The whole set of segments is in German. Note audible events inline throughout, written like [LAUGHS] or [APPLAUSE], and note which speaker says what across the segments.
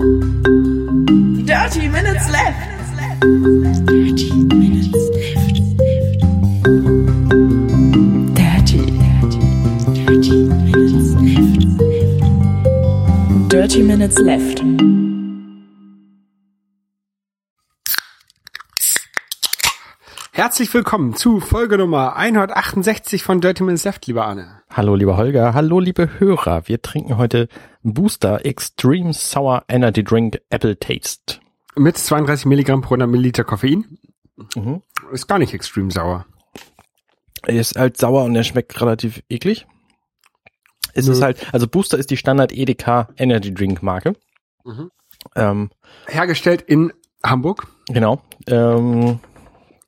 Speaker 1: Dirty Minutes Left. Dirty Minutes Left. Dirty, dirty, dirty Minutes Left. Dirty Minutes Left.
Speaker 2: Herzlich willkommen zu Folge Nummer 168 von Dirty Minutes Left, lieber Arne.
Speaker 3: Hallo, lieber Holger. Hallo, liebe Hörer. Wir trinken heute Booster Extreme Sour Energy Drink Apple Taste.
Speaker 2: Mit 32 Milligramm pro 100 Milliliter Koffein.
Speaker 3: Mhm.
Speaker 2: Ist gar nicht extrem sauer.
Speaker 3: Er ist halt sauer und er schmeckt relativ eklig. Es
Speaker 2: Nö.
Speaker 3: ist halt, also Booster ist die Standard EDK Energy Drink Marke.
Speaker 2: Mhm.
Speaker 3: Ähm,
Speaker 2: Hergestellt in Hamburg.
Speaker 3: genau. Ähm,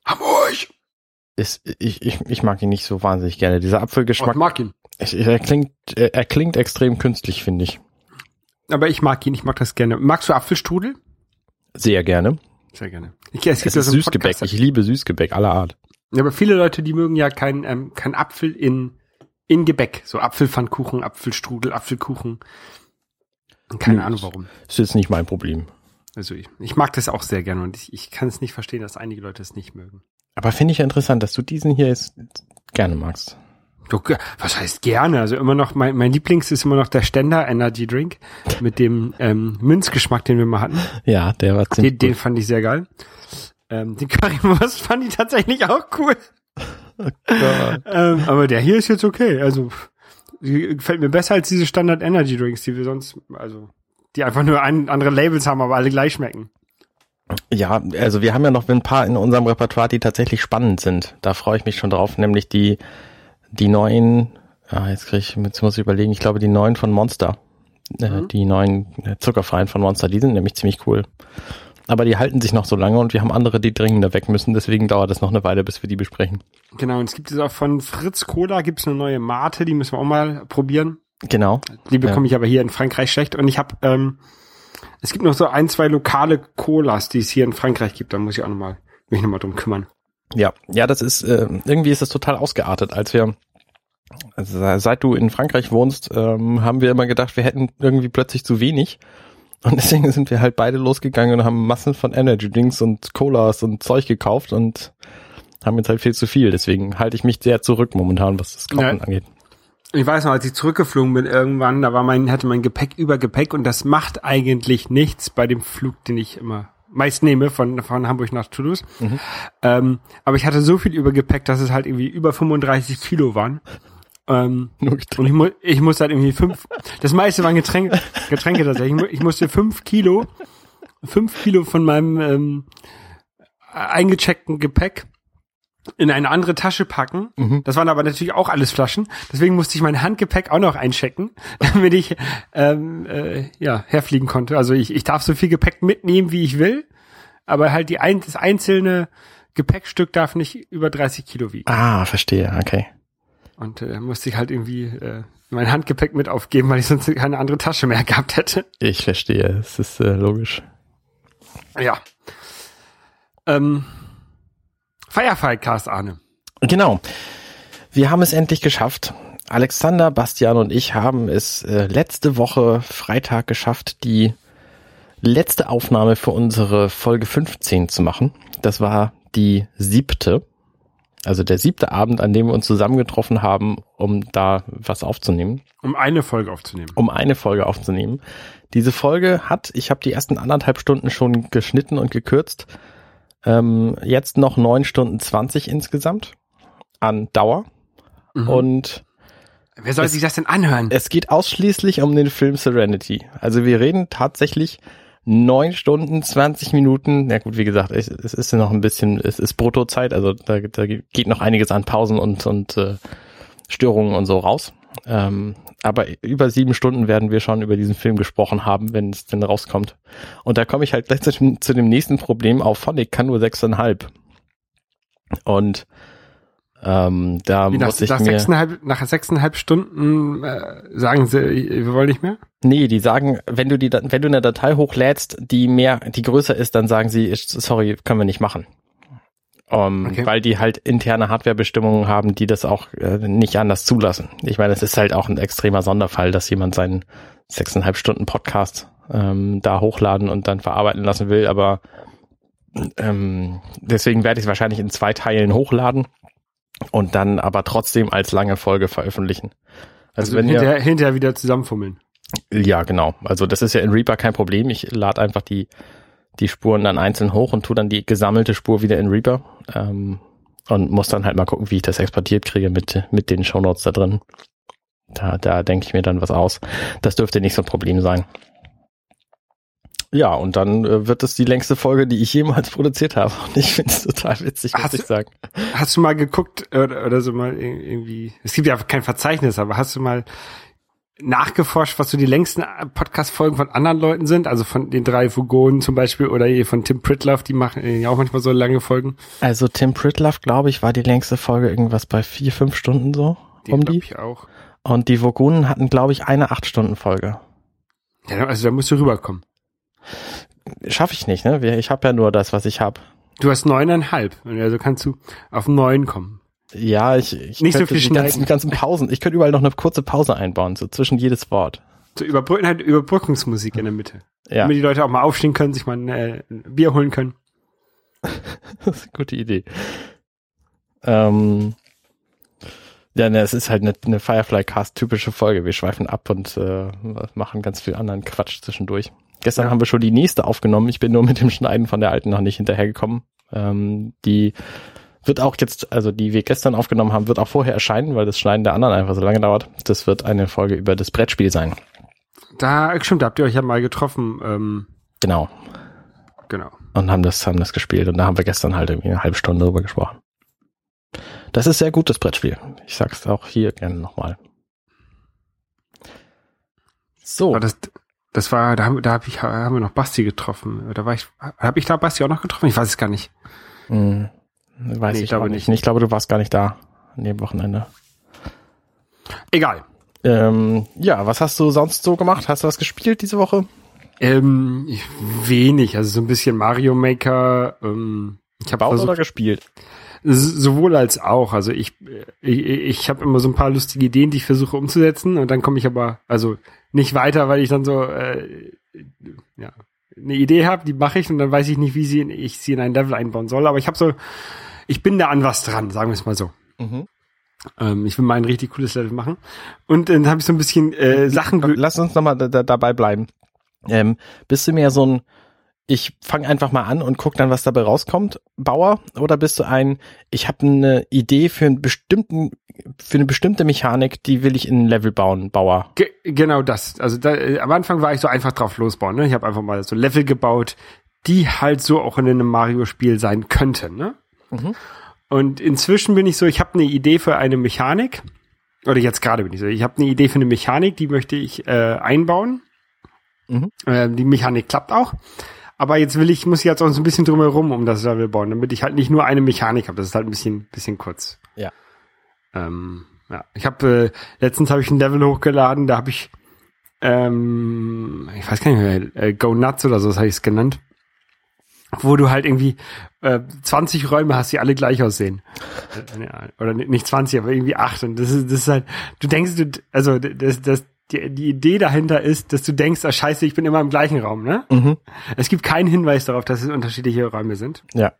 Speaker 2: Hamburg!
Speaker 3: Ist, ich, ich, ich mag ihn nicht so wahnsinnig gerne. Dieser
Speaker 2: Oh, ich
Speaker 3: Apfelgeschmack,
Speaker 2: mag ihn.
Speaker 3: er klingt, er, er klingt extrem künstlich, finde ich.
Speaker 2: Aber ich mag ihn, ich mag das gerne. Magst du Apfelstrudel?
Speaker 3: Sehr gerne.
Speaker 2: Sehr gerne. Ich, es
Speaker 3: Es
Speaker 2: gibt ja
Speaker 3: ist Süßgebäck. Ich liebe Süßgebäck aller Art.
Speaker 2: Ja, aber viele Leute, die mögen ja kein, ähm, kein Apfel in, in Gebäck. So Apfelpfannkuchen, Apfelstrudel, Apfelkuchen. Keine
Speaker 3: Nö.
Speaker 2: Ahnung warum.
Speaker 3: Das ist nicht mein Problem.
Speaker 2: Also ich, ich mag das auch sehr gerne und ich, ich kann es nicht verstehen, dass einige Leute es nicht mögen.
Speaker 3: Aber finde ich ja interessant, dass du diesen hier jetzt gerne magst.
Speaker 2: Du, was heißt gerne? Also immer noch, mein, mein Lieblings ist immer noch der Ständer Energy Drink mit dem ähm, Münzgeschmack, den wir mal hatten.
Speaker 3: Ja, der war
Speaker 2: Den,
Speaker 3: ziemlich
Speaker 2: den
Speaker 3: gut.
Speaker 2: fand ich sehr geil. Ähm, den [LAUGHS] Currywurst fand ich tatsächlich auch cool. Ähm, aber der hier ist jetzt okay. Also gefällt mir besser als diese Standard Energy Drinks, die wir sonst, also die einfach nur ein, andere Labels haben, aber alle gleich schmecken.
Speaker 3: Ja, also wir haben ja noch ein paar in unserem Repertoire, die tatsächlich spannend sind. Da freue ich mich schon drauf, nämlich die, die neuen, ah, jetzt krieg ich, jetzt muss ich überlegen, ich glaube die neuen von Monster. Äh,
Speaker 2: Mhm.
Speaker 3: die neuen äh, zuckerfreien von Monster, die sind nämlich ziemlich cool. Aber die halten sich noch so lange und wir haben andere, die dringender weg müssen, deswegen dauert es noch eine Weile, bis wir die besprechen.
Speaker 2: Genau, und es gibt jetzt auch von Fritz Cola gibt's eine neue Mate, die müssen wir auch mal probieren.
Speaker 3: Genau.
Speaker 2: Die bekomme
Speaker 3: Ja.
Speaker 2: ich aber hier in Frankreich schlecht. Und ich habe, ähm, es gibt noch so ein, zwei lokale Colas, die es hier in Frankreich gibt. Da muss ich auch nochmal mich nochmal drum kümmern.
Speaker 3: Ja, ja, das ist, äh, irgendwie ist das total ausgeartet. Als wir, also seit du in Frankreich wohnst, ähm, haben wir immer gedacht, wir hätten irgendwie plötzlich zu wenig. Und deswegen sind wir halt beide losgegangen und haben Massen von Energy Drinks und Colas und Zeug gekauft und haben jetzt halt viel zu viel. Deswegen halte ich mich sehr zurück momentan, was das Kochen
Speaker 2: Ja.
Speaker 3: angeht.
Speaker 2: Ich weiß noch, als ich zurückgeflogen bin irgendwann, da war mein, hatte mein Gepäck über Gepäck und das macht eigentlich nichts bei dem Flug, den ich immer meist nehme von, von Hamburg nach Toulouse. Ähm, aber ich hatte so viel über Gepäck, dass es halt irgendwie über 35 Kilo waren. Ähm, und ich, mu ich musste halt irgendwie fünf, das meiste waren Getränke, Getränke tatsächlich. Ich, mu ich musste fünf Kilo, fünf Kilo von meinem ähm, eingecheckten Gepäck in eine andere Tasche packen. Das waren aber natürlich auch alles Flaschen. Deswegen musste ich mein Handgepäck auch noch einchecken, [LAUGHS] damit ich ähm, äh, ja herfliegen konnte. Also ich, ich darf so viel Gepäck mitnehmen, wie ich will, aber halt die ein, das einzelne Gepäckstück darf nicht über 30 Kilo wiegen.
Speaker 3: Ah, verstehe, okay.
Speaker 2: Und äh, musste ich halt irgendwie äh, mein Handgepäck mit aufgeben, weil ich sonst keine andere Tasche mehr [LAUGHS] gehabt hätte.
Speaker 3: Ich verstehe, es ist äh, logisch.
Speaker 2: Ja. Ähm, Firefightcast, Arne.
Speaker 3: Genau. Wir haben es endlich geschafft. Alexander, Bastian und ich haben es äh, letzte Woche Freitag geschafft, die letzte Aufnahme für unsere Folge 15 zu machen. Das war die siebte. Also der siebte Abend, an dem wir uns zusammengetroffen haben, um da was aufzunehmen,
Speaker 2: Um eine Folge aufzunehmen.
Speaker 3: um eine Folge aufzunehmen. Diese Folge hat, ich habe die ersten anderthalb Stunden schon geschnitten und gekürzt, ähm, jetzt noch neun Stunden zwanzig insgesamt an Dauer.
Speaker 2: Mhm.
Speaker 3: Und
Speaker 2: Wer soll
Speaker 3: es-
Speaker 2: sich das denn anhören?
Speaker 3: es geht ausschließlich um den Film Serenity. Also wir reden tatsächlich neun Stunden, 20 Minuten. Ja gut, wie gesagt, es, es ist ja noch ein bisschen, es ist Bruttozeit, also da, da geht noch einiges an Pausen und, und äh, Störungen und so raus. Ähm, aber über sieben Stunden werden wir schon über diesen Film gesprochen haben, wenn es denn rauskommt. Und da komme ich halt gleich zu, dem- zu dem nächsten Problem. Auf Phonic kann nur sechseinhalb. Und ähm, da
Speaker 2: Wie nach,
Speaker 3: muss ich
Speaker 2: nach,
Speaker 3: mir...
Speaker 2: sechseinhalb, nach sechseinhalb Stunden äh, sagen sie, wir wollen nicht mehr?
Speaker 3: Nee, die sagen, wenn du die, wenn du eine Datei hochlädst, die mehr, die größer ist, dann sagen sie, sorry, können wir nicht machen. Um,
Speaker 2: Okay.
Speaker 3: Weil die halt interne Hardwarebestimmungen haben, die das auch äh, nicht anders zulassen. Ich meine, es ist halt auch ein extremer Sonderfall, dass jemand seinen sechseinhalb Stunden Podcast ähm, da hochladen und dann verarbeiten lassen will, aber ähm, deswegen werde ich es wahrscheinlich in zwei Teilen hochladen und dann aber trotzdem als lange Folge veröffentlichen.
Speaker 2: Also, wenn hinterher, hinterher wieder zusammenfummeln.
Speaker 3: Ja, genau. Also das ist ja in Reaper kein Problem. Ich lade einfach die, die Spuren dann einzeln hoch und tu dann die gesammelte Spur wieder in Reaper. Ähm, und muss dann halt mal gucken, wie ich das exportiert kriege mit, mit den Shownotes da drin. Da, da denke ich mir dann was aus. Das dürfte nicht so ein Problem sein. Ja, und dann äh, wird es die längste Folge, die ich jemals [LAUGHS] produziert habe. Und ich finde es total witzig, muss
Speaker 2: Hast
Speaker 3: ich sagen.
Speaker 2: Hast du mal geguckt oder, oder so mal ir- irgendwie, es gibt ja kein Verzeichnis, aber hast du mal nachgeforscht, was so die längsten Podcast-Folgen von anderen Leuten sind? Also von den drei Fugonen zum Beispiel oder von Tim Pritloff, die machen ja auch manchmal so lange Folgen.
Speaker 3: Also Tim Pritloff, glaube ich, war die längste Folge irgendwas bei vier, fünf Stunden so.
Speaker 2: Die
Speaker 3: um die.
Speaker 2: ich auch.
Speaker 3: Und die Vogonen hatten, glaube ich, eine Acht-Stunden-Folge.
Speaker 2: Ja, also da musst du rüberkommen.
Speaker 3: Schaffe ich nicht, ne? Ich habe ja nur das, was ich habe.
Speaker 2: Du hast neuneinhalb, also kannst du auf neun kommen.
Speaker 3: Ja, ich, ich
Speaker 2: Nicht so
Speaker 3: könnte
Speaker 2: viel
Speaker 3: die ganzen, ganzen Pausen. Ich könnte überall noch eine kurze Pause einbauen, so zwischen jedes Wort.
Speaker 2: So überbrücken halt Überbrückungsmusik in der Mitte.
Speaker 3: Ja,
Speaker 2: Damit die Leute auch mal aufstehen können, sich mal ein, äh, ein Bier holen können. [LAUGHS]
Speaker 3: das ist eine gute Idee. Ähm, ja, ne, es ist halt eine, eine Firefly-Cast-typische Folge. Wir schweifen ab und äh, machen ganz viel anderen Quatsch zwischendurch. Gestern
Speaker 2: Ja.
Speaker 3: haben wir schon die nächste aufgenommen. Ich bin nur mit dem Schneiden von der alten noch nicht hinterhergekommen. Ähm, die wird auch jetzt, also die wir gestern aufgenommen haben, wird auch vorher erscheinen, weil das Schneiden der anderen einfach so lange dauert. Das wird eine Folge über das Brettspiel sein.
Speaker 2: Da, stimmt, da habt ihr euch ja mal getroffen. Ähm,
Speaker 3: Genau.
Speaker 2: genau.
Speaker 3: und haben das, haben das gespielt. Und da haben wir gestern halt irgendwie eine halbe Stunde drüber gesprochen. Das ist sehr gut, das Brettspiel. Ich sag's auch hier gerne nochmal. So.
Speaker 2: Aber das, das war, da haben, da hab ich, haben wir noch Basti getroffen. Da war ich, habe ich da Basti auch noch getroffen? Ich weiß es gar nicht.
Speaker 3: Hm, weiß
Speaker 2: Nee,
Speaker 3: ich
Speaker 2: ich glaube
Speaker 3: auch
Speaker 2: nicht.
Speaker 3: nicht. Ich glaube, du warst gar nicht da an dem Wochenende.
Speaker 2: Egal.
Speaker 3: Ähm, ja, was hast du sonst so gemacht? Hast du was gespielt diese Woche?
Speaker 2: Ähm, wenig, also so ein bisschen Mario Maker. Ähm, ich habe
Speaker 3: Baut oder gespielt?
Speaker 2: sowohl als auch. Also ich, ich, ich habe immer so ein paar lustige Ideen, die ich versuche umzusetzen und dann komme ich aber also nicht weiter, weil ich dann so äh, ja eine Idee habe, die mache ich und dann weiß ich nicht, wie sie ich sie in ein Level einbauen soll. Aber ich habe so, ich bin da an was dran, sagen wir es mal so.
Speaker 3: Mhm.
Speaker 2: Ähm, ich will mal ein richtig cooles Level machen. Und dann habe ich so ein bisschen äh, Sachen.
Speaker 3: Lass uns nochmal da, dabei bleiben. Ähm, bist du mehr so ein, ich fange einfach mal an und guck dann, was dabei rauskommt, Bauer? Oder bist du ein, ich habe eine Idee für einen bestimmten, für eine bestimmte Mechanik, die will ich in ein Level bauen, Bauer?
Speaker 2: Ge genau das. Also da, äh, am Anfang war ich so einfach drauf losbauen. Ne? Ich habe einfach mal so Level gebaut, die halt so auch in einem Mario-Spiel sein könnten. Ne?
Speaker 3: Mhm.
Speaker 2: Und inzwischen bin ich so, ich habe eine Idee für eine Mechanik. Oder jetzt gerade bin ich so, ich habe eine Idee für eine Mechanik, die möchte ich äh, einbauen.
Speaker 3: Mhm.
Speaker 2: Äh, die Mechanik klappt auch. Aber jetzt will ich, muss ich jetzt auch so ein bisschen drumherum um das Level bauen, damit ich halt nicht nur eine Mechanik habe. Das ist halt ein bisschen, bisschen kurz.
Speaker 3: Ja.
Speaker 2: Ähm, ja. Ich habe äh, letztens habe ich ein Level hochgeladen, da habe ich ähm, ich weiß gar nicht mehr, äh, Go Nuts oder so, das habe ich es genannt. Wo du halt irgendwie äh, 20 Räume hast, die alle gleich aussehen. Äh, oder ni- nicht 20, aber irgendwie acht. Und das ist, das ist halt, du denkst, du, also das, das, die, die Idee dahinter ist, dass du denkst, ah scheiße, ich bin immer im gleichen Raum, ne?
Speaker 3: Mhm.
Speaker 2: Es gibt keinen Hinweis darauf, dass es unterschiedliche Räume sind.
Speaker 3: Ja.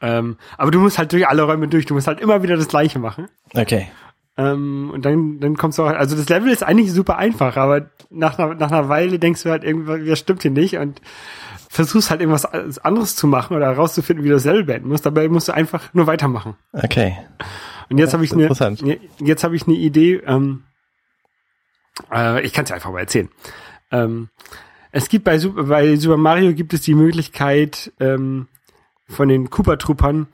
Speaker 2: Ähm, aber du musst halt durch alle Räume durch, du musst halt immer wieder das gleiche machen.
Speaker 3: Okay.
Speaker 2: Ähm, und dann, dann kommst du auch, also das Level ist eigentlich super einfach, aber nach einer, nach einer Weile denkst du halt irgendwie, das stimmt hier nicht und versuchst halt irgendwas anderes zu machen oder herauszufinden, wie du das Level beenden musst. Dabei musst du einfach nur weitermachen.
Speaker 3: Okay.
Speaker 2: Und jetzt habe ich eine, jetzt habe ich eine Idee. Ähm, äh, ich kann es ja einfach mal erzählen. Ähm, es gibt bei, Super- bei Super Mario gibt es die Möglichkeit ähm, von den Koopa Troopern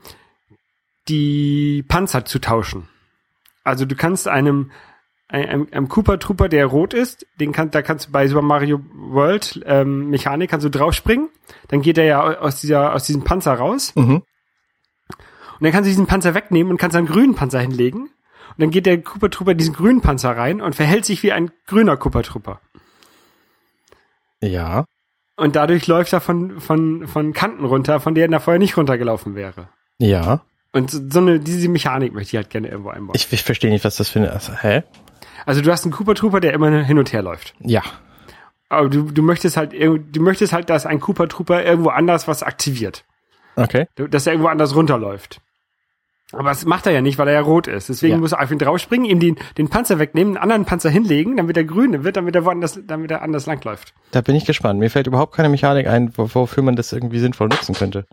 Speaker 2: die Panzer zu tauschen. Also du kannst einem einem, einem Koopa Trooper, der rot ist, den kann, da kannst du bei Super Mario World ähm, Mechanik kannst du draufspringen, dann geht er ja aus dieser aus diesem Panzer raus
Speaker 3: Mhm.
Speaker 2: und dann kannst du diesen Panzer wegnehmen und kannst einen grünen Panzer hinlegen. Und dann geht der Cooper Trooper in diesen grünen Panzer rein und verhält sich wie ein grüner Cooper Trooper.
Speaker 3: Ja.
Speaker 2: Und dadurch läuft er von, von, von Kanten runter, von denen er vorher nicht runtergelaufen wäre.
Speaker 3: Ja.
Speaker 2: Und so eine, diese Mechanik möchte ich halt gerne irgendwo einbauen.
Speaker 3: Ich, ich verstehe nicht, was das für eine, also, hä?
Speaker 2: also du hast einen Cooper Trooper, der immer hin und her läuft.
Speaker 3: Ja.
Speaker 2: aber du, du möchtest halt, du möchtest halt, dass ein Cooper Trooper irgendwo anders was aktiviert.
Speaker 3: Okay.
Speaker 2: Dass er irgendwo anders runterläuft. Aber das macht er ja nicht, weil er ja rot ist. Deswegen
Speaker 3: Ja.
Speaker 2: muss er ihn draufspringen, ihm den, den Panzer wegnehmen, einen anderen Panzer hinlegen, damit er grün wird, damit er woanders, damit er anders langläuft.
Speaker 3: Da bin ich gespannt. Mir fällt überhaupt keine Mechanik ein, wo- wofür man das irgendwie sinnvoll nutzen könnte.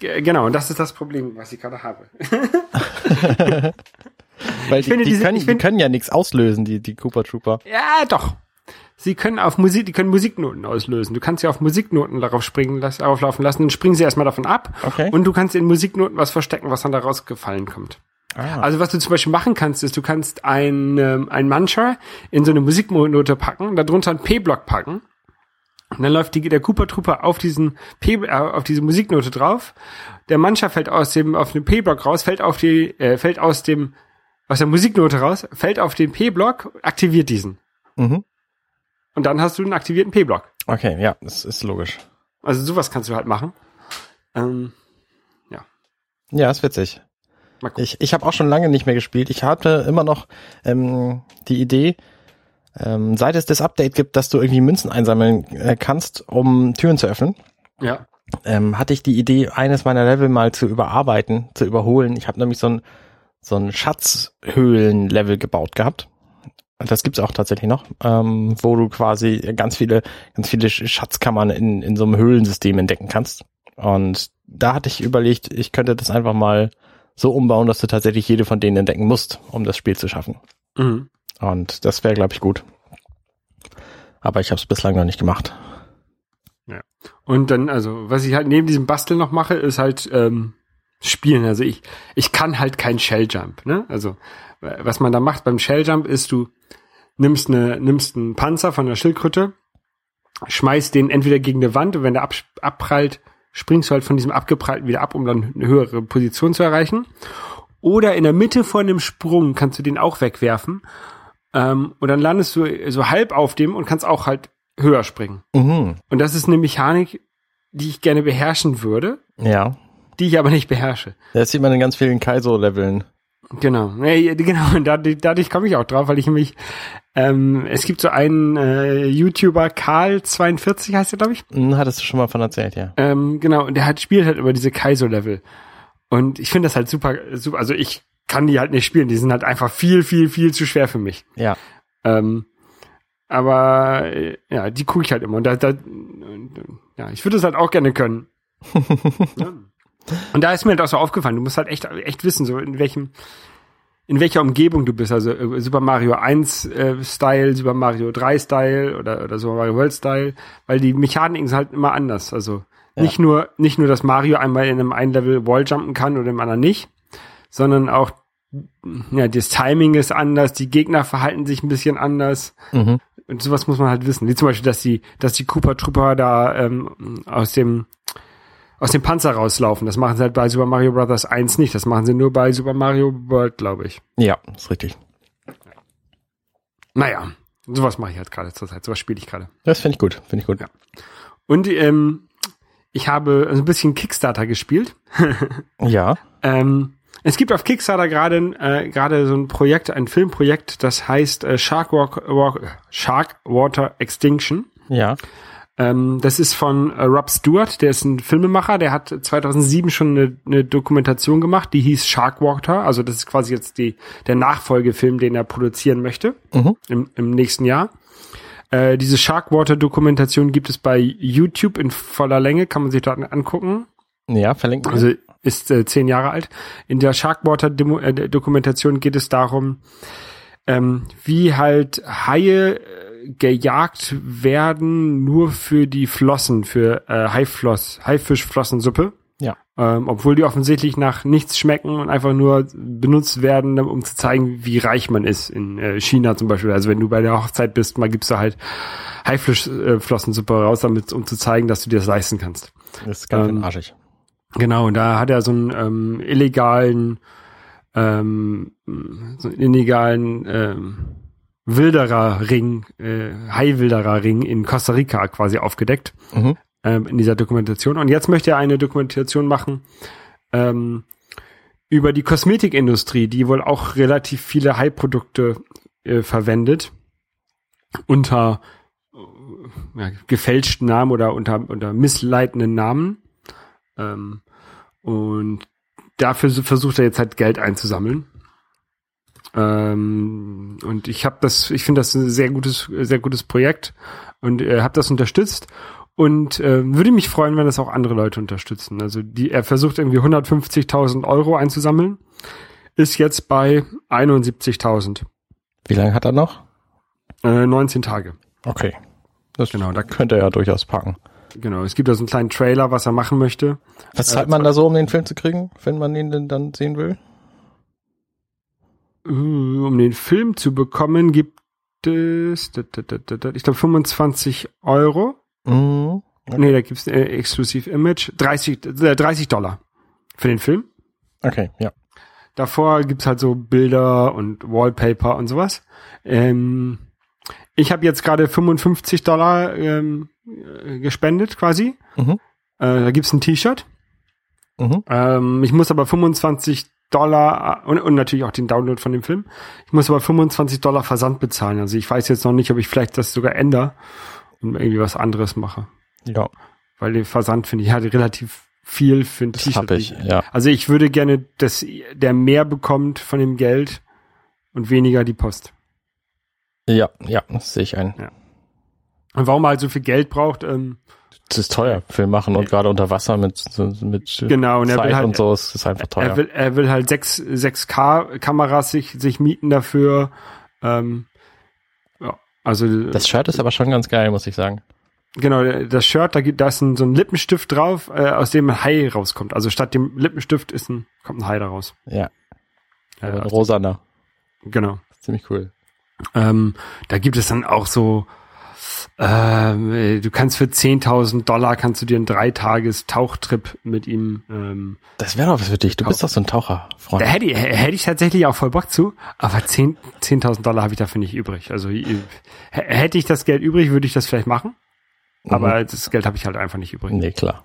Speaker 2: G genau, und das ist das Problem, was ich gerade habe. [LAUGHS]
Speaker 3: Weil
Speaker 2: Ich
Speaker 3: die,
Speaker 2: finde
Speaker 3: die,
Speaker 2: diese-
Speaker 3: können, die können ja nichts auslösen, die, die Cooper Trooper.
Speaker 2: Ja, doch. Sie können auf Musik, die können Musiknoten auslösen. Du kannst sie auf Musiknoten darauf springen lassen, auflaufen lassen, dann springen sie erstmal davon ab.
Speaker 3: Okay.
Speaker 2: Und du kannst in Musiknoten was verstecken, was dann da rausgefallen kommt.
Speaker 3: Ah.
Speaker 2: Also was du zum Beispiel machen kannst, ist, du kannst ein, ähm, ein Mancher in so eine Musiknote packen, darunter einen P-Block packen. Und dann läuft die, der Cooper Trooper auf diesen P, äh, auf diese Musiknote drauf. Der Mancher fällt aus dem, auf den P-Block raus, fällt auf die, äh, fällt aus dem, aus der Musiknote raus, fällt auf den P-Block, aktiviert diesen.
Speaker 3: Mhm.
Speaker 2: Und dann hast du einen aktivierten P-Block.
Speaker 3: Okay, ja, das ist logisch.
Speaker 2: Also sowas kannst du halt machen. Ähm,
Speaker 3: Ja, ist witzig. Ich, ich habe auch schon lange nicht mehr gespielt. Ich hatte immer noch ähm, die Idee, ähm, seit es das Update gibt, dass du irgendwie Münzen einsammeln äh, kannst, um Türen zu öffnen,
Speaker 2: Ja.
Speaker 3: ähm, hatte ich die Idee, eines meiner Level mal zu überarbeiten, zu überholen. Ich habe nämlich so ein, so ein Schatzhöhlen-Level gebaut gehabt. Das gibt's auch tatsächlich noch, ähm, wo du quasi ganz viele, ganz viele Sch- Schatzkammern in, in so einem Höhlensystem entdecken kannst. Und da hatte ich überlegt, ich könnte das einfach mal so umbauen, dass du tatsächlich jede von denen entdecken musst, um das Spiel zu schaffen.
Speaker 2: Mhm.
Speaker 3: Und das wäre, glaube ich, gut. Aber ich habe es bislang noch nicht gemacht.
Speaker 2: Und dann, also, was ich halt neben diesem Basteln noch mache, ist halt ähm, Spielen. Also ich, ich kann halt kein Shelljump, ne? Also, was man da macht beim Shelljump ist, du nimmst eine, nimmst einen Panzer von der Schildkröte, schmeißt den entweder gegen eine Wand und wenn der ab, abprallt, springst du halt von diesem abgeprallten wieder ab, um dann eine höhere Position zu erreichen. Oder in der Mitte von dem Sprung kannst du den auch wegwerfen. Ähm, und dann landest du so halb auf dem und kannst auch halt höher springen.
Speaker 3: Mhm.
Speaker 2: Und das ist eine Mechanik, die ich gerne beherrschen würde,
Speaker 3: Ja.
Speaker 2: Die ich aber nicht beherrsche.
Speaker 3: Das sieht man in ganz vielen Kaizo-Leveln.
Speaker 2: Genau. Genau. [LAUGHS] Und dadurch, dadurch komme ich auch drauf, weil ich nämlich, ähm, es gibt so einen äh, YouTuber, Karl42 heißt er, glaube ich.
Speaker 3: Hm, hattest du schon mal von erzählt, ja.
Speaker 2: Ähm, genau, und der hat, spielt halt über diese Kaizo-Level. Und ich finde das halt super, super, also ich kann die halt nicht spielen, die sind halt einfach viel, viel, viel zu schwer für mich.
Speaker 3: Ja.
Speaker 2: Ähm, aber äh, ja, die gucke ich halt immer. Und da, da und, ja, ich würde es halt auch gerne können. [LAUGHS] ja. Und da ist mir halt auch so aufgefallen, du musst halt echt, echt wissen, so in welchem, in welcher Umgebung du bist. Also äh, Super Mario 1 äh, Style, Super Mario 3 Style oder, oder Super Mario World Style, weil die Mechaniken sind halt immer anders. Also
Speaker 3: Ja.
Speaker 2: nicht nur, nicht nur, dass Mario einmal in einem einen Level Walljumpen kann oder im anderen nicht, sondern auch ja, das Timing ist anders, die Gegner verhalten sich ein bisschen anders.
Speaker 3: Mhm.
Speaker 2: Und sowas muss man halt wissen. Wie zum Beispiel, dass die, dass die Cooper Trooper da ähm, aus dem aus dem Panzer rauslaufen. Das machen sie halt bei Super Mario Bros. 1 nicht. Das machen sie nur bei Super Mario World, glaube ich.
Speaker 3: Ja, ist richtig.
Speaker 2: Naja, sowas mache ich halt gerade zur Zeit. Sowas spiele ich gerade.
Speaker 3: Das finde ich gut, finde ich gut.
Speaker 2: Ja. Und ähm, ich habe ein bisschen Kickstarter gespielt. [LAUGHS]
Speaker 3: Ja.
Speaker 2: Ähm, es gibt auf Kickstarter gerade äh, gerade so ein Projekt, ein Filmprojekt, das heißt äh, Shark, Walk, Walk, Shark Water Extinction.
Speaker 3: Ja.
Speaker 2: Ähm, das ist von äh, Rob Stewart, der ist ein Filmemacher, der hat 2007 schon eine, eine Dokumentation gemacht, die hieß Sharkwater, also das ist quasi jetzt die, der Nachfolgefilm, den er produzieren möchte
Speaker 3: Mhm.
Speaker 2: im, im nächsten Jahr. Äh, diese Sharkwater-Dokumentation gibt es bei YouTube in voller Länge, kann man sich dort angucken.
Speaker 3: Ja, verlinkt.
Speaker 2: Also ist äh, zehn Jahre alt. In der Sharkwater-Dokumentation geht es darum, ähm, wie halt Haie äh, gejagt werden nur für die Flossen, für äh, Haifloss, Haifischflossensuppe.
Speaker 3: Ja.
Speaker 2: Ähm, obwohl die offensichtlich nach nichts schmecken und einfach nur benutzt werden, um zu zeigen, wie reich man ist. In äh, China zum Beispiel. Also wenn du bei der Hochzeit bist, mal gibst du halt Haifischflossensuppe raus, damit, um zu zeigen, dass du dir das leisten kannst.
Speaker 3: Das ist ganz
Speaker 2: ähm,
Speaker 3: arschig.
Speaker 2: Genau, und da hat er so einen ähm, illegalen, ähm, so einen illegalen ähm, Wilderer-Ring, äh, Hai-Wilderer-Ring in Costa Rica quasi aufgedeckt
Speaker 3: Mhm.
Speaker 2: ähm, in dieser Dokumentation. Und jetzt möchte er eine Dokumentation machen ähm, über die Kosmetikindustrie, die wohl auch relativ viele Hai-Produkte äh, verwendet unter ja, gefälschten Namen oder unter, unter missleitenden Namen. Ähm, und dafür versucht er jetzt halt Geld einzusammeln. Ähm, und ich habe das, ich finde das ein sehr gutes, sehr gutes Projekt und äh, habe das unterstützt und äh, würde mich freuen, wenn das auch andere Leute unterstützen. Also die, er versucht irgendwie 150.000 Euro einzusammeln, ist jetzt bei 71.000,
Speaker 3: Wie lange hat er noch?
Speaker 2: äh, 19 Tage.
Speaker 3: Okay. Das
Speaker 2: Genau, da-
Speaker 3: könnte er ja durchaus packen.
Speaker 2: Genau, es gibt da so einen kleinen Trailer, was er machen möchte.
Speaker 3: Was
Speaker 2: Äh,
Speaker 3: zahlt man da so, um den Film zu kriegen, wenn man ihn denn dann sehen will?
Speaker 2: Äh, Um den Film zu bekommen, gibt es, ich glaube 25 Euro.
Speaker 3: Mhm.
Speaker 2: Nee, da gibt's äh, Exclusive Image. 30, äh, 30 Dollar für den Film.
Speaker 3: Okay, ja.
Speaker 2: Davor gibt's halt so Bilder und Wallpaper und sowas. Ähm, ich habe jetzt gerade 55 Dollar ähm, äh, gespendet quasi.
Speaker 3: Mhm.
Speaker 2: Äh, da gibt's ein T-Shirt.
Speaker 3: Mhm.
Speaker 2: Ähm, ich muss aber 25 Dollar äh, und, und natürlich auch den Download von dem Film. Ich muss aber 25 Dollar Versand bezahlen. Also ich weiß jetzt noch nicht, ob ich vielleicht das sogar ändere und irgendwie was anderes mache.
Speaker 3: Ja,
Speaker 2: Weil den Versand finde ich halt relativ viel für ein
Speaker 3: das
Speaker 2: T-Shirt.
Speaker 3: ich, ja.
Speaker 2: Also ich würde gerne, dass der mehr bekommt von dem Geld und weniger die Post.
Speaker 3: Ja, ja, das sehe ich ein.
Speaker 2: Und warum er halt so viel Geld braucht, ähm,
Speaker 3: Das ist teuer, Film machen und gerade unter Wasser mit, mit
Speaker 2: Genau, und er
Speaker 3: Zeit
Speaker 2: will halt-
Speaker 3: und so, es ist einfach teuer.
Speaker 2: er will, er will halt 6, 6K Kameras sich, sich mieten dafür. Ähm, ja, also
Speaker 3: das Shirt ist aber schon ganz geil, muss ich sagen.
Speaker 2: genau, das Shirt, da gibt da ist ein, so ein Lippenstift drauf, äh, aus dem ein Hai rauskommt. Also statt dem Lippenstift ist ein, kommt ein Hai da raus.
Speaker 3: Ja, aber ein rosaner.
Speaker 2: genau.
Speaker 3: Ziemlich cool.
Speaker 2: Ähm, da gibt es dann auch so, ähm, äh, du kannst für 10.000 Dollar kannst du dir einen Dreitages Tauchtrip mit ihm. Ähm,
Speaker 3: Das wäre doch was für dich. Du bist doch so ein Taucherfreund.
Speaker 2: da hätte ich, hätte ich tatsächlich auch voll Bock zu, aber 10 10.000 Dollar habe ich dafür nicht übrig. Also äh, hätte ich das Geld übrig, würde ich das vielleicht machen, aber das Geld habe ich halt einfach nicht übrig.
Speaker 3: Mhm. Nee, klar.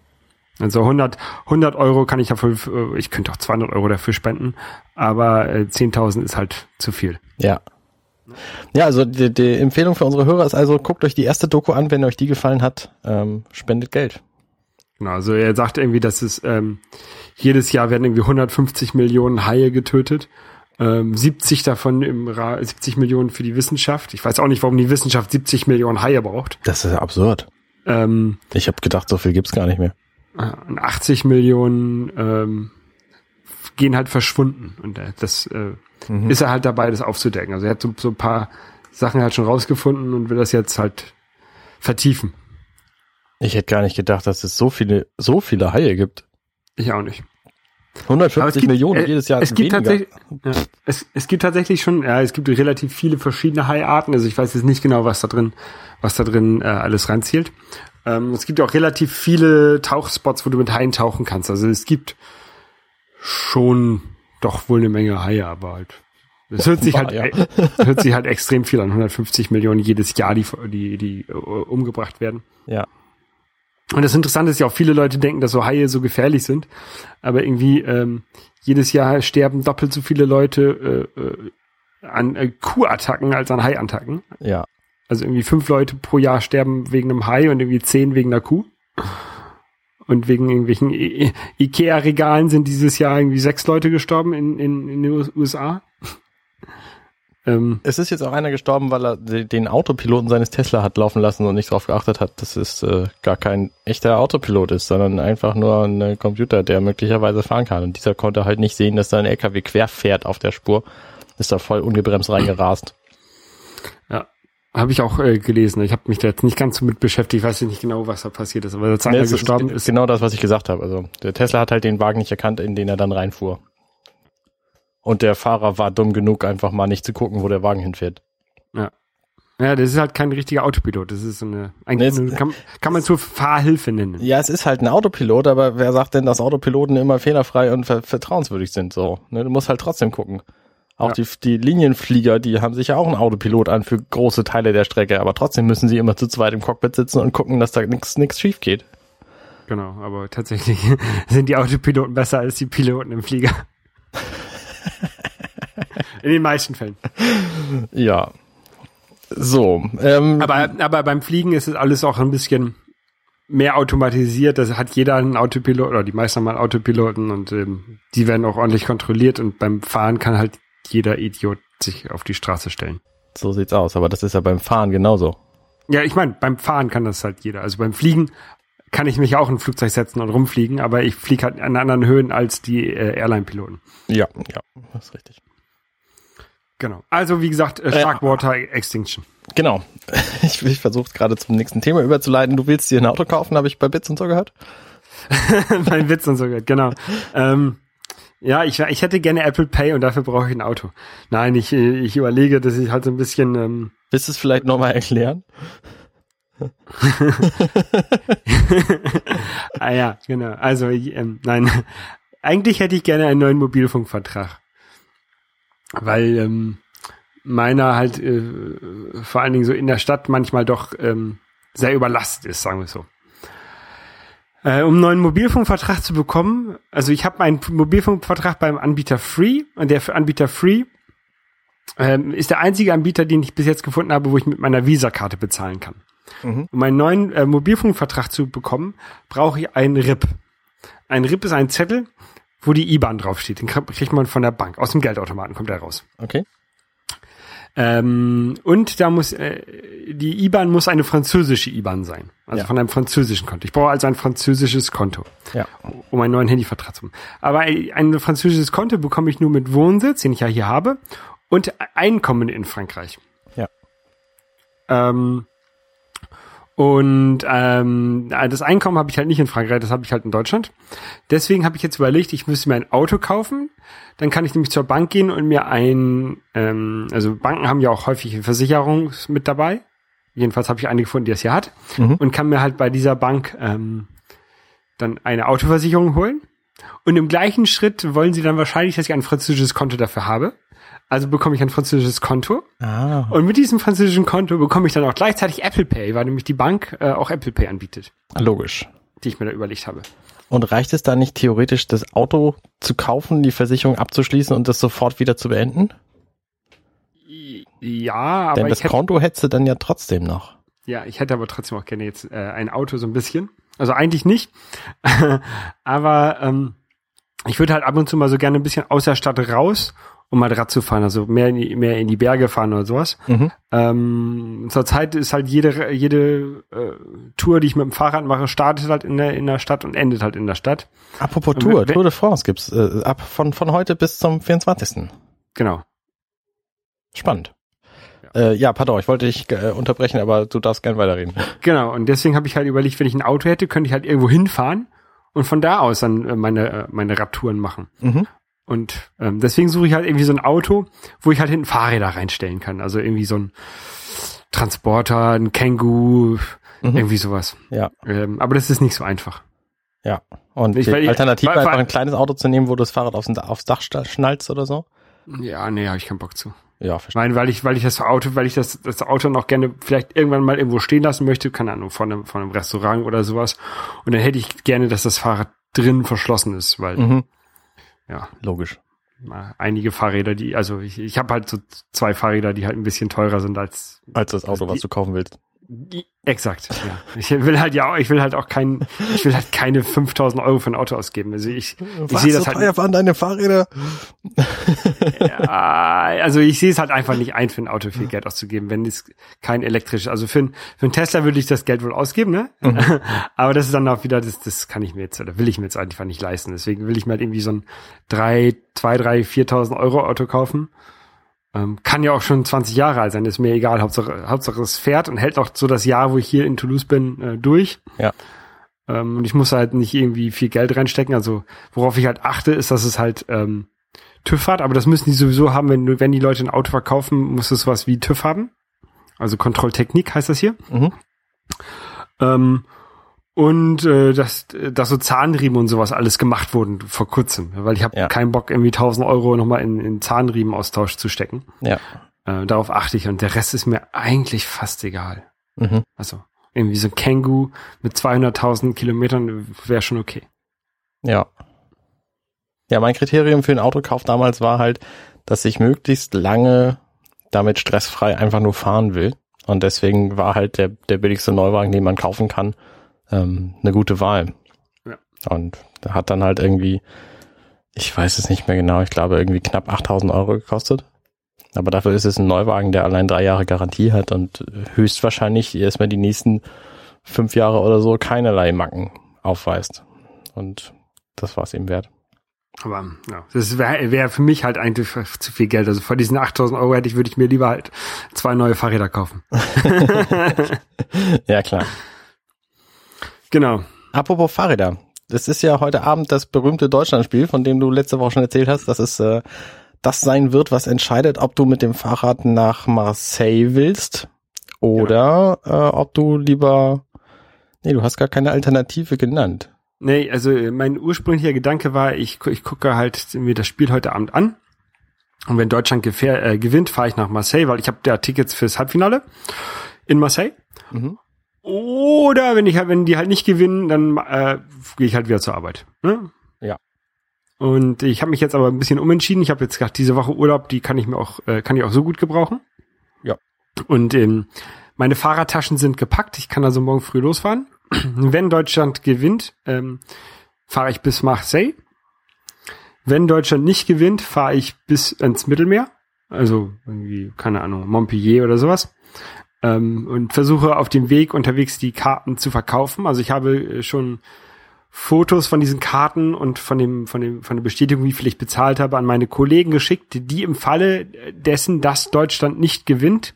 Speaker 2: Also 100, 100 Euro kann ich dafür, äh, ich könnte auch 200 Euro dafür spenden, aber äh, 10.000 ist halt zu viel.
Speaker 3: Ja. Ja, also die, die Empfehlung für unsere Hörer ist also, guckt euch die erste Doku an, wenn euch die gefallen hat, ähm, spendet Geld.
Speaker 2: Genau, also er sagt irgendwie, dass es ähm, jedes Jahr werden irgendwie 150 Millionen Haie getötet. Ähm, 70 davon im Ra 70 Millionen für die Wissenschaft. Ich weiß auch nicht, warum die Wissenschaft 70 Millionen Haie braucht.
Speaker 3: Das ist ja absurd.
Speaker 2: Ähm,
Speaker 3: Ich habe gedacht, so viel gibt's gar nicht mehr.
Speaker 2: äh, und 80 Millionen ähm, gehen halt verschwunden. Und äh, das äh, ist er halt dabei, das aufzudecken. Also er hat so, so ein paar Sachen halt schon rausgefunden und will das jetzt halt vertiefen.
Speaker 3: Ich hätte gar nicht gedacht, dass es so viele, so viele Haie gibt.
Speaker 2: Ich auch nicht.
Speaker 3: 150
Speaker 2: Aber es gibt-
Speaker 3: Millionen
Speaker 2: äh,
Speaker 3: jedes Jahr.
Speaker 2: es gibt
Speaker 3: weniger.
Speaker 2: tatsächlich- Ja, es, es gibt tatsächlich schon, ja, es gibt relativ viele verschiedene Haiarten. Also ich weiß jetzt nicht genau, was da drin, was da drin äh, alles reinzielt. Ähm, es gibt auch relativ viele Tauchspots, wo du mit Haien tauchen kannst. Also es gibt schon doch wohl eine Menge Haie, aber halt. Es hört sich halt,
Speaker 3: Ja.
Speaker 2: äh, hört sich halt extrem viel an. 150 Millionen jedes Jahr, die, die, die äh, umgebracht werden.
Speaker 3: Ja.
Speaker 2: Und das Interessante ist ja auch, viele Leute denken, dass so Haie so gefährlich sind. Aber irgendwie ähm, jedes Jahr sterben doppelt so viele Leute äh, äh, an äh, Kuhattacken als an Haiattacken.
Speaker 3: Ja.
Speaker 2: Also irgendwie fünf Leute pro Jahr sterben wegen einem Hai und irgendwie zehn wegen einer Kuh. Und wegen irgendwelchen I- Ikea-Regalen sind dieses Jahr irgendwie sechs Leute gestorben in, in, in den US- USA. [LAUGHS] ähm,
Speaker 3: Es ist jetzt auch einer gestorben, weil er de- den Autopiloten seines Tesla hat laufen lassen und nicht darauf geachtet hat, dass es äh, gar kein echter Autopilot ist, sondern einfach nur ein äh, Computer, der möglicherweise fahren kann. Und dieser konnte halt nicht sehen, dass da ein LKW quer fährt auf der Spur. Ist da voll ungebremst reingerast.
Speaker 2: ja, habe ich auch äh, gelesen. Ich habe mich da jetzt nicht ganz so mit beschäftigt. Ich weiß nicht genau, was da passiert ist. Aber als einer
Speaker 3: Nee, es
Speaker 2: gestorben
Speaker 3: ist
Speaker 2: ist,
Speaker 3: genau das, was ich gesagt habe. Also der Tesla hat halt den Wagen nicht erkannt, in den er dann reinfuhr. Und der Fahrer war dumm genug, einfach mal nicht zu gucken, wo der Wagen hinfährt.
Speaker 2: Ja, das ist halt kein richtiger Autopilot. Das ist so eine, eigentlich
Speaker 3: Nee,
Speaker 2: kann, kann man zur Fahrhilfe nennen.
Speaker 3: Ja, es ist halt ein Autopilot, aber wer sagt denn, dass Autopiloten immer fehlerfrei und ver vertrauenswürdig sind? So, ne, du musst halt trotzdem gucken. Auch
Speaker 2: Ja.
Speaker 3: die, die Linienflieger, die haben sich ja auch einen Autopilot an für große Teile der Strecke, aber trotzdem müssen sie immer zu zweit im Cockpit sitzen und gucken, dass da nichts schief geht.
Speaker 2: Genau, aber tatsächlich [LAUGHS] sind die Autopiloten besser als die Piloten im Flieger. [LAUGHS] In den meisten Fällen.
Speaker 3: Ja. So, ähm,
Speaker 2: Aber, aber beim Fliegen ist es alles auch ein bisschen mehr automatisiert. Das hat jeder einen Autopilot oder die meisten haben einen Autopiloten und ähm, die werden auch ordentlich kontrolliert und beim Fahren kann halt jeder Idiot sich auf die Straße stellen.
Speaker 3: so sieht's aus. Aber das ist ja beim Fahren genauso.
Speaker 2: Ja, ich meine, beim Fahren kann das halt jeder. Also beim Fliegen kann ich mich auch in ein Flugzeug setzen und rumfliegen, aber ich fliege halt an anderen Höhen als die äh, Airline-Piloten.
Speaker 3: Ja, ja, das ist richtig.
Speaker 2: Genau. Also wie gesagt, äh, Sharkwater Extinction.
Speaker 3: Genau. [LAUGHS] Ich, ich versuche gerade zum nächsten Thema überzuleiten. Du willst dir ein Auto kaufen, habe ich bei Bits und so gehört. [LAUGHS]
Speaker 2: mein Witz und so gehört, genau. Ähm, ja, ich, ich hätte gerne Apple Pay und dafür brauche ich ein Auto. Nein, ich, ich überlege, dass ich halt so ein bisschen, ähm,
Speaker 3: Willst du es vielleicht nochmal erklären? [LAUGHS]
Speaker 2: ah ja, genau. Also, ich, ähm, nein, eigentlich hätte ich gerne einen neuen Mobilfunkvertrag. Weil ähm, meiner halt äh, vor allen Dingen so in der Stadt manchmal doch ähm, sehr überlastet ist, sagen wir so. Äh, um einen neuen Mobilfunkvertrag zu bekommen, also ich habe einen Mobilfunkvertrag beim Anbieter Free und der für Anbieter Free ähm, ist der einzige Anbieter, den ich bis jetzt gefunden habe, wo ich mit meiner Visa-Karte bezahlen kann.
Speaker 3: Mhm.
Speaker 2: Um einen neuen äh, Mobilfunkvertrag zu bekommen, brauche ich einen RIP. Ein RIP ist ein Zettel, wo die IBAN draufsteht. Den kriegt kriegt man von der Bank. Aus dem Geldautomaten kommt er raus.
Speaker 3: Okay.
Speaker 2: Ähm, und da muss äh, die IBAN muss eine französische IBAN sein, also
Speaker 3: Ja.
Speaker 2: von einem französischen Konto. Ich brauche also ein französisches Konto,
Speaker 3: Ja.
Speaker 2: um einen neuen Handyvertrag zu haben. Aber ein, ein französisches Konto bekomme ich nur mit Wohnsitz, den ich ja hier habe, und Einkommen in Frankreich.
Speaker 3: Ja.
Speaker 2: Ähm, und ähm, das Einkommen habe ich halt nicht in Frankreich, das habe ich halt in Deutschland. Deswegen habe ich jetzt überlegt, ich müsste mir ein Auto kaufen. Dann kann ich nämlich zur Bank gehen und mir ein, ähm, also Banken haben ja auch häufig eine Versicherung mit dabei. Jedenfalls habe ich eine gefunden, die das hier hat.
Speaker 3: Mhm.
Speaker 2: Und kann mir halt bei dieser Bank ähm, dann eine Autoversicherung holen. Und im gleichen Schritt wollen sie dann wahrscheinlich, dass ich ein französisches Konto dafür habe. Also bekomme ich ein französisches Konto.
Speaker 3: Ah,
Speaker 2: Und mit diesem französischen Konto bekomme ich dann auch gleichzeitig Apple Pay, weil nämlich die Bank äh, auch Apple Pay anbietet,
Speaker 3: logisch.
Speaker 2: die ich mir da überlegt habe.
Speaker 3: Und reicht es da nicht theoretisch, das Auto zu kaufen, die Versicherung abzuschließen und das sofort wieder zu beenden?
Speaker 2: Ja, aber
Speaker 3: Denn das
Speaker 2: hätte,
Speaker 3: Konto hättest du dann ja trotzdem noch.
Speaker 2: ja, ich hätte aber trotzdem auch gerne jetzt äh, ein Auto so ein bisschen. Also eigentlich nicht, [LAUGHS] aber ähm, ich würde halt ab und zu mal so gerne ein bisschen aus der Stadt raus, um mal Rad zu fahren, also mehr in die, mehr in die Berge fahren oder sowas.
Speaker 3: Mhm.
Speaker 2: Ähm, Zurzeit ist halt jede jede äh, Tour, die ich mit dem Fahrrad mache, startet halt in der in der Stadt und endet halt in der Stadt.
Speaker 3: Apropos
Speaker 2: Und
Speaker 3: Tour,
Speaker 2: wenn-
Speaker 3: Tour de France gibt's äh, ab von, von heute bis zum 24.
Speaker 2: Genau.
Speaker 3: Spannend. Ja, äh, ja pardon, ich wollte dich äh, unterbrechen, aber du darfst gern weiterreden.
Speaker 2: Genau, und deswegen habe ich halt überlegt, wenn ich ein Auto hätte, könnte ich halt irgendwo hinfahren und von da aus dann äh, meine, äh, meine Radtouren machen.
Speaker 3: Mhm.
Speaker 2: Und ähm, deswegen suche ich halt irgendwie so ein Auto, wo ich halt hinten Fahrräder reinstellen kann. Also irgendwie so ein Transporter, ein Kangoo,
Speaker 3: Mhm.
Speaker 2: irgendwie sowas.
Speaker 3: Ja,
Speaker 2: Ähm, aber das ist nicht so einfach.
Speaker 3: ja. Und
Speaker 2: Ich-
Speaker 3: die
Speaker 2: weil
Speaker 3: Alternative
Speaker 2: weil-
Speaker 3: einfach ein kleines Auto zu nehmen, wo du das Fahrrad aufs, aufs Dach schnallst oder so?
Speaker 2: Ja, nee, habe ich keinen Bock zu.
Speaker 3: Ja,
Speaker 2: Ich
Speaker 3: verstehe.
Speaker 2: meine, weil ich, weil ich das Auto, weil ich das, das Auto noch gerne vielleicht irgendwann mal irgendwo stehen lassen möchte, keine Ahnung, von einem, von einem Restaurant oder sowas. Und dann hätte ich gerne, dass das Fahrrad drin verschlossen ist, weil,
Speaker 3: Mhm.
Speaker 2: Ja,
Speaker 3: Logisch.
Speaker 2: einige Fahrräder, die, also ich, ich habe halt so zwei Fahrräder, die halt ein bisschen teurer sind als
Speaker 3: Als das Auto, was
Speaker 2: die-
Speaker 3: du kaufen willst.
Speaker 2: exakt. Ja. Ich will halt ja, auch, ich will halt auch kein, ich will halt keine 5000 Euro für ein Auto ausgeben. Also ich, ich sehe das halt,
Speaker 3: waren deine Fahrräder? [LAUGHS]
Speaker 2: ja, also ich sehe es halt einfach nicht ein, für ein Auto viel Geld auszugeben, wenn es kein elektrisches, also für ein, für ein Tesla würde ich das Geld wohl ausgeben, ne? [LAUGHS] Aber das ist dann auch wieder, das, das kann ich mir jetzt, oder will ich mir jetzt einfach nicht leisten. Deswegen will ich mir halt irgendwie so ein drei, zwei, drei, 4.000 Euro Auto kaufen. Ähm, kann ja auch schon 20 Jahre alt sein, ist mir egal. Hauptsache, Hauptsache es fährt und hält auch so das Jahr, wo ich hier in Toulouse bin, äh, durch.
Speaker 3: Ja.
Speaker 2: Ähm, und ich muss halt nicht irgendwie viel Geld reinstecken. Also worauf ich halt achte, ist, dass es halt ähm, TÜV hat, aber das müssen die sowieso haben, wenn, du- wenn die Leute ein Auto verkaufen, muss es sowas wie TÜV haben. Also Kontrolltechnik heißt das hier.
Speaker 3: Mhm.
Speaker 2: Ähm, und äh, dass, dass so Zahnriemen und sowas alles gemacht wurden vor kurzem. Weil ich habe
Speaker 3: Ja.
Speaker 2: keinen Bock, irgendwie 1000 Euro nochmal in, in Zahnriemenaustausch zu stecken.
Speaker 3: Ja.
Speaker 2: Äh, darauf achte ich und der Rest ist mir eigentlich fast egal.
Speaker 3: Mhm.
Speaker 2: Also irgendwie so ein Kangoo mit 200.000 Kilometern wäre schon okay.
Speaker 3: Ja. Ja, mein Kriterium für einen Autokauf damals war halt, dass ich möglichst lange damit stressfrei einfach nur fahren will. Und deswegen war halt der, der billigste Neuwagen, den man kaufen kann, ähm, eine gute Wahl.
Speaker 2: Ja.
Speaker 3: Und hat dann halt irgendwie, ich weiß es nicht mehr genau, ich glaube irgendwie knapp 8000 Euro gekostet. Aber dafür ist es ein Neuwagen, der allein drei Jahre Garantie hat und höchstwahrscheinlich erstmal die nächsten fünf Jahre oder so keinerlei Macken aufweist. Und das war es ihm wert.
Speaker 2: Aber ja, das wäre wär für mich halt eigentlich zu viel Geld. Also vor diesen 8000 Euro hätte ich, würde ich mir lieber halt zwei neue Fahrräder kaufen. [LAUGHS]
Speaker 3: ja, klar.
Speaker 2: Genau.
Speaker 3: Apropos Fahrräder. Das ist ja heute Abend das berühmte Deutschlandspiel, von dem du letzte Woche schon erzählt hast, dass es äh, das sein wird, was entscheidet, ob du mit dem Fahrrad nach Marseille willst oder äh, ob du lieber Nee, du hast gar keine Alternative genannt.
Speaker 2: Nee, also mein ursprünglicher Gedanke war, ich, ich gucke halt mir das Spiel heute Abend an. Und wenn Deutschland gefähr, äh, gewinnt, fahre ich nach Marseille, weil ich habe da Tickets fürs Halbfinale in Marseille.
Speaker 3: Mhm.
Speaker 2: Oder wenn ich halt, wenn die halt nicht gewinnen, dann äh, gehe ich halt wieder zur Arbeit. Ne?
Speaker 3: Ja.
Speaker 2: Und ich habe mich jetzt aber ein bisschen umentschieden. Ich habe jetzt gedacht, diese Woche Urlaub, die kann ich mir auch, äh, kann ich auch so gut gebrauchen.
Speaker 3: Ja.
Speaker 2: Und ähm, meine Fahrradtaschen sind gepackt. Ich kann also morgen früh losfahren. [CLEARS THROAT] Wenn Deutschland gewinnt, ähm, fahre ich bis Marseille. Wenn Deutschland nicht gewinnt, fahre ich bis ins Mittelmeer. Also irgendwie, keine Ahnung, Montpellier oder sowas. Ähm, und versuche auf dem Weg unterwegs die Karten zu verkaufen. Also ich habe äh, schon Fotos von diesen Karten und von dem, von dem, von der Bestätigung, wie viel ich bezahlt habe, an meine Kollegen geschickt, die im Falle dessen, dass Deutschland nicht gewinnt,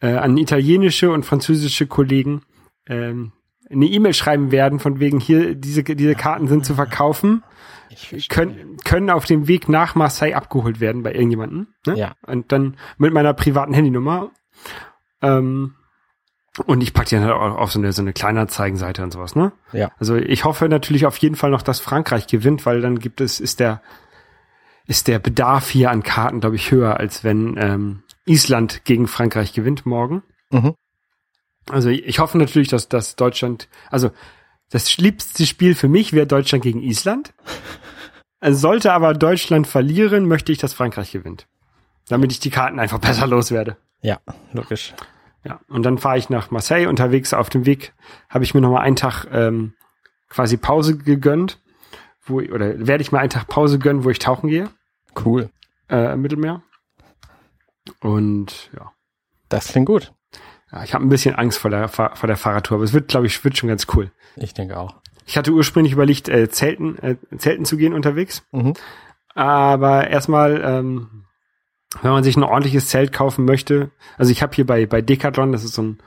Speaker 2: äh, an italienische und französische Kollegen ähm, eine E-Mail schreiben werden, von wegen hier, diese, diese Karten sind zu verkaufen, können, können auf dem Weg nach Marseille abgeholt werden bei irgendjemanden. Ne?
Speaker 3: Ja.
Speaker 2: Und dann mit meiner privaten Handynummer. Ähm, und ich packe die dann halt auch auf so eine, so eine Kleinanzeigenseite und sowas, ne?
Speaker 3: Ja.
Speaker 2: Also ich hoffe natürlich auf jeden Fall noch, dass Frankreich gewinnt, weil dann gibt es, ist der, ist der Bedarf hier an Karten, glaube ich, höher, als wenn ähm, Island gegen Frankreich gewinnt morgen.
Speaker 3: Mhm.
Speaker 2: Also ich hoffe natürlich, dass, dass Deutschland, also das liebste Spiel für mich wäre Deutschland gegen Island. Also sollte aber Deutschland verlieren, möchte ich, dass Frankreich gewinnt. Damit ich die Karten einfach besser loswerde.
Speaker 3: Ja, logisch.
Speaker 2: Ja, und dann fahre ich nach Marseille. Unterwegs auf dem Weg habe ich mir noch mal einen Tag ähm, quasi Pause gegönnt, wo oder werde ich mal einen Tag Pause gönnen, wo ich tauchen gehe
Speaker 3: Cool.
Speaker 2: äh, im Mittelmeer. Und ja,
Speaker 3: Das klingt gut.
Speaker 2: Ja ich habe ein bisschen Angst vor der vor der Fahrradtour, aber es wird, glaube ich, wird schon ganz cool.
Speaker 3: Ich denke auch.
Speaker 2: Ich hatte ursprünglich überlegt, äh, Zelten, äh, Zelten zu gehen unterwegs.
Speaker 3: Mhm.
Speaker 2: Aber erstmal, ähm, wenn man sich ein ordentliches Zelt kaufen möchte, also ich habe hier bei, bei Decathlon, das ist so ein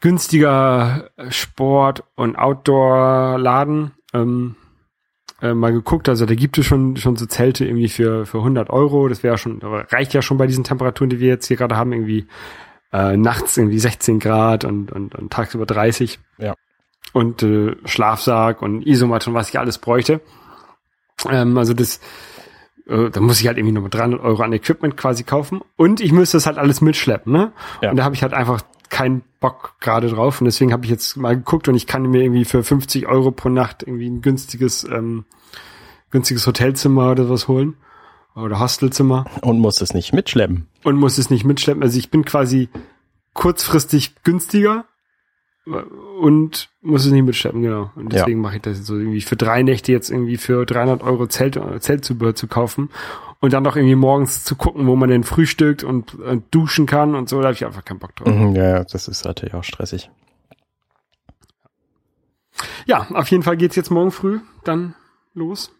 Speaker 2: günstiger Sport- und Outdoor-Laden, ähm, äh, mal geguckt. Also da gibt es schon, schon so Zelte irgendwie für, für 100 Euro. Das wäre schon, reicht ja schon bei diesen Temperaturen, die wir jetzt hier gerade haben, irgendwie äh, nachts irgendwie 16 Grad und, und, und tagsüber 30
Speaker 3: Ja.
Speaker 2: und äh, Schlafsack und Isomatte und was ich alles bräuchte. Ähm, also das, äh, da muss ich halt irgendwie noch mit 300 Euro an Equipment quasi kaufen und ich müsste das halt alles mitschleppen, ne?
Speaker 3: Ja.
Speaker 2: Und da habe ich halt einfach keinen Bock gerade drauf und deswegen habe ich jetzt mal geguckt und ich kann mir irgendwie für 50 Euro pro Nacht irgendwie ein günstiges, ähm, günstiges Hotelzimmer oder was holen oder Hostelzimmer
Speaker 3: Und musst es nicht mitschleppen.
Speaker 2: und muss es nicht mitschleppen. Also ich bin quasi kurzfristig günstiger und muss es nicht mitschleppen, genau. Und
Speaker 3: Ja.
Speaker 2: deswegen mache ich das jetzt so irgendwie für drei Nächte jetzt irgendwie für 300 Euro Zelt, Zeltzubehör zu kaufen und dann noch irgendwie morgens zu gucken, wo man denn frühstückt und, und duschen kann und so, da habe ich einfach keinen Bock drauf.
Speaker 3: Mhm, ja, ja, das ist natürlich auch stressig.
Speaker 2: Ja, auf jeden Fall geht's jetzt morgen früh dann los.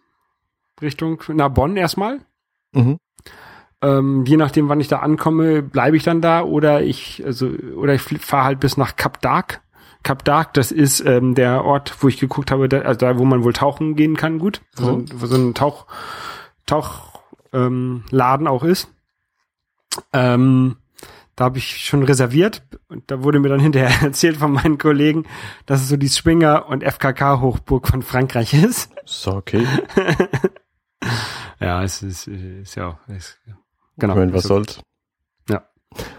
Speaker 2: Richtung, na, Bonn erstmal.
Speaker 3: Mhm.
Speaker 2: Ähm, je nachdem, wann ich da ankomme, bleibe ich dann da oder ich, also, oder ich fahre halt bis nach Cap d'Arc. Cap d'Arc, das ist ähm, der Ort, wo ich geguckt habe, da, also da, wo man wohl tauchen gehen kann, gut. Wo, so, ein, wo so ein Tauch, Tauch ähm, auch ist. Ähm, da habe ich schon reserviert und da wurde mir dann hinterher [LAUGHS] erzählt von meinen Kollegen, dass es so die Springer- und FKK-Hochburg von Frankreich ist.
Speaker 3: So, okay. [LAUGHS]
Speaker 2: Ja, es ist, ist ja auch. Ist, genau.
Speaker 3: Wenn was
Speaker 2: Ist
Speaker 3: soll's.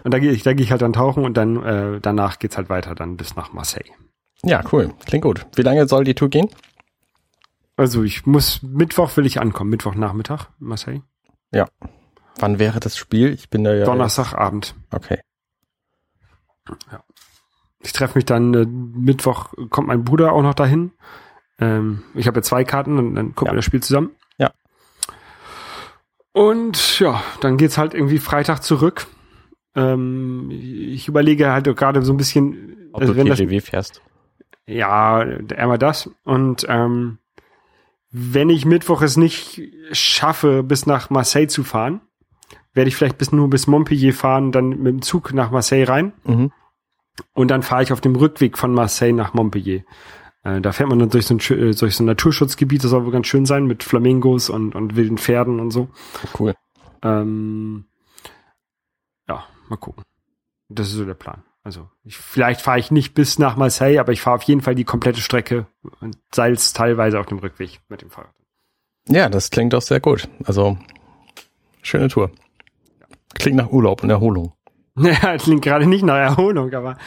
Speaker 2: Und da gehe ich, da gehe ich halt dann tauchen und dann äh, danach geht's halt weiter dann bis nach Marseille.
Speaker 3: Ja, cool. Klingt gut. Wie lange soll die Tour gehen?
Speaker 2: Also ich muss Mittwoch will ich ankommen, Mittwochnachmittag Marseille.
Speaker 3: Ja. Wann wäre das Spiel? Ich bin da ja.
Speaker 2: Donnerstagabend.
Speaker 3: Okay.
Speaker 2: Ich treffe mich dann äh, Mittwoch, kommt mein Bruder auch noch dahin. Ähm, ich habe ja zwei Karten und dann gucken
Speaker 3: Ja.
Speaker 2: wir das Spiel zusammen. Und ja, dann geht's halt irgendwie Freitag zurück. Ähm, ich überlege halt gerade so ein bisschen,
Speaker 3: Ob
Speaker 2: also
Speaker 3: du
Speaker 2: wenn das,
Speaker 3: TGW fährst.
Speaker 2: ja, einmal das. Und ähm, wenn ich Mittwoch es nicht schaffe, bis nach Marseille zu fahren, werde ich vielleicht bis nur bis Montpellier fahren, dann mit dem Zug nach Marseille rein.
Speaker 3: Mhm.
Speaker 2: Und dann fahre ich auf dem Rückweg von Marseille nach Montpellier. Äh, da fährt man dann durch so, ein, äh, durch so ein Naturschutzgebiet, das soll wohl ganz schön sein, mit Flamingos und, und wilden Pferden und so.
Speaker 3: Cool.
Speaker 2: Ähm, ja, mal gucken. Das ist so der Plan. Also ich, vielleicht fahre ich nicht bis nach Marseille, aber ich fahre auf jeden Fall die komplette Strecke und Salz teilweise auf dem Rückweg mit dem Fahrrad.
Speaker 3: Ja, das klingt doch sehr gut. Also, schöne Tour. Klingt nach Urlaub und Erholung. [LAUGHS]
Speaker 2: Ja, klingt gerade nicht nach Erholung, aber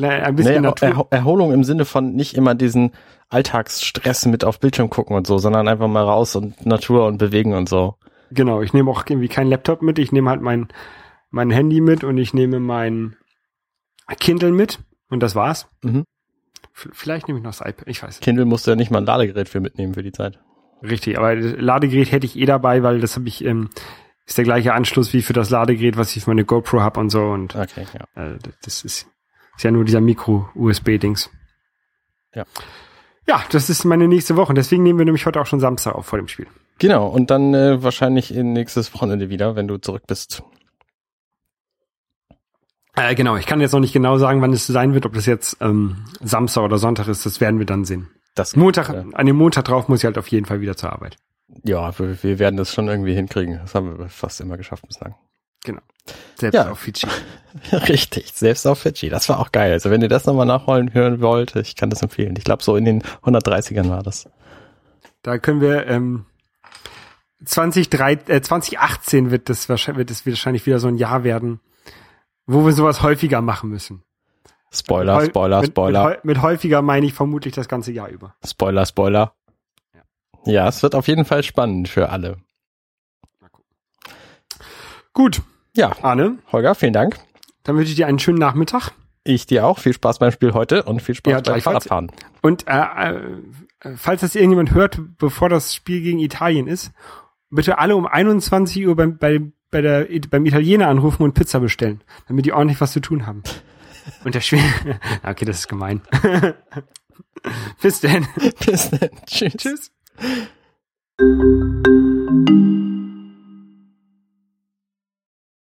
Speaker 2: ein bisschen
Speaker 3: Nee,
Speaker 2: Natur.
Speaker 3: Erho Erholung im Sinne von nicht immer diesen Alltagsstress mit auf Bildschirm gucken und so, sondern einfach mal raus und Natur und bewegen und so.
Speaker 2: Genau, ich nehme auch irgendwie keinen Laptop mit, ich nehme halt mein, mein Handy mit und ich nehme mein Kindle mit und das war's.
Speaker 3: Mhm.
Speaker 2: Vielleicht nehme ich noch das iPad, ich weiß. nicht.
Speaker 3: Kindle musst du ja nicht mal ein Ladegerät für mitnehmen für die Zeit.
Speaker 2: Richtig, aber Ladegerät hätte ich eh dabei, weil das habe ich, ähm, ist der gleiche Anschluss wie für das Ladegerät, was ich für meine GoPro habe und so und
Speaker 3: Okay, ja.
Speaker 2: äh, das ist, ist ja nur dieser Micro-USB-Dings.
Speaker 3: Ja.
Speaker 2: Ja, das ist meine nächste Woche. Deswegen nehmen wir nämlich heute auch schon Samstag auf vor dem Spiel.
Speaker 3: Genau, und dann äh, wahrscheinlich in nächstes Wochenende wieder, wenn du zurück bist.
Speaker 2: Äh, genau, ich kann jetzt noch nicht genau sagen, wann es sein wird, ob das jetzt ähm, Samstag oder Sonntag ist, das werden wir dann sehen.
Speaker 3: Das,
Speaker 2: Montag,
Speaker 3: äh,
Speaker 2: an dem Montag drauf muss ich halt auf jeden Fall wieder zur Arbeit.
Speaker 3: Ja, wir, wir werden das schon irgendwie hinkriegen. Das haben wir fast immer geschafft bislang.
Speaker 2: Selbst
Speaker 3: Ja.
Speaker 2: auf Fidschi. [LAUGHS]
Speaker 3: Richtig, selbst auf Fidschi. Das war auch geil. Also wenn ihr das nochmal nachholen hören wollt, ich kann das empfehlen. Ich glaube, so in den 130ern war das.
Speaker 2: Da können wir ähm, 2003, äh, 2018 wird das wahrscheinlich, wird es wahrscheinlich wieder so ein Jahr werden, wo wir sowas häufiger machen müssen.
Speaker 3: Spoiler, Spoiler,
Speaker 2: mit,
Speaker 3: Spoiler,
Speaker 2: Mit, häu- mit häufiger meine ich vermutlich das ganze Jahr über.
Speaker 3: Spoiler, Spoiler. Ja, es wird auf jeden Fall spannend für alle.
Speaker 2: Gut,
Speaker 3: Ja,
Speaker 2: Arne,
Speaker 3: Holger, vielen Dank.
Speaker 2: dann wünsche ich dir einen schönen Nachmittag.
Speaker 3: Ich dir auch. Viel Spaß beim Spiel heute und viel Spaß
Speaker 2: Ja,
Speaker 3: beim. Fahrradfahren.
Speaker 2: Und äh, äh, falls das irgendjemand hört, bevor das Spiel gegen Italien ist, bitte alle um 21 Uhr beim, bei, bei der, beim Italiener anrufen und Pizza bestellen, damit die ordentlich was zu tun haben. [LAUGHS] Und der Spiel. [LAUGHS] okay, das ist gemein. [LAUGHS] Bis denn.
Speaker 3: Bis dann. Tschüss.
Speaker 2: Tschüss. Thank you.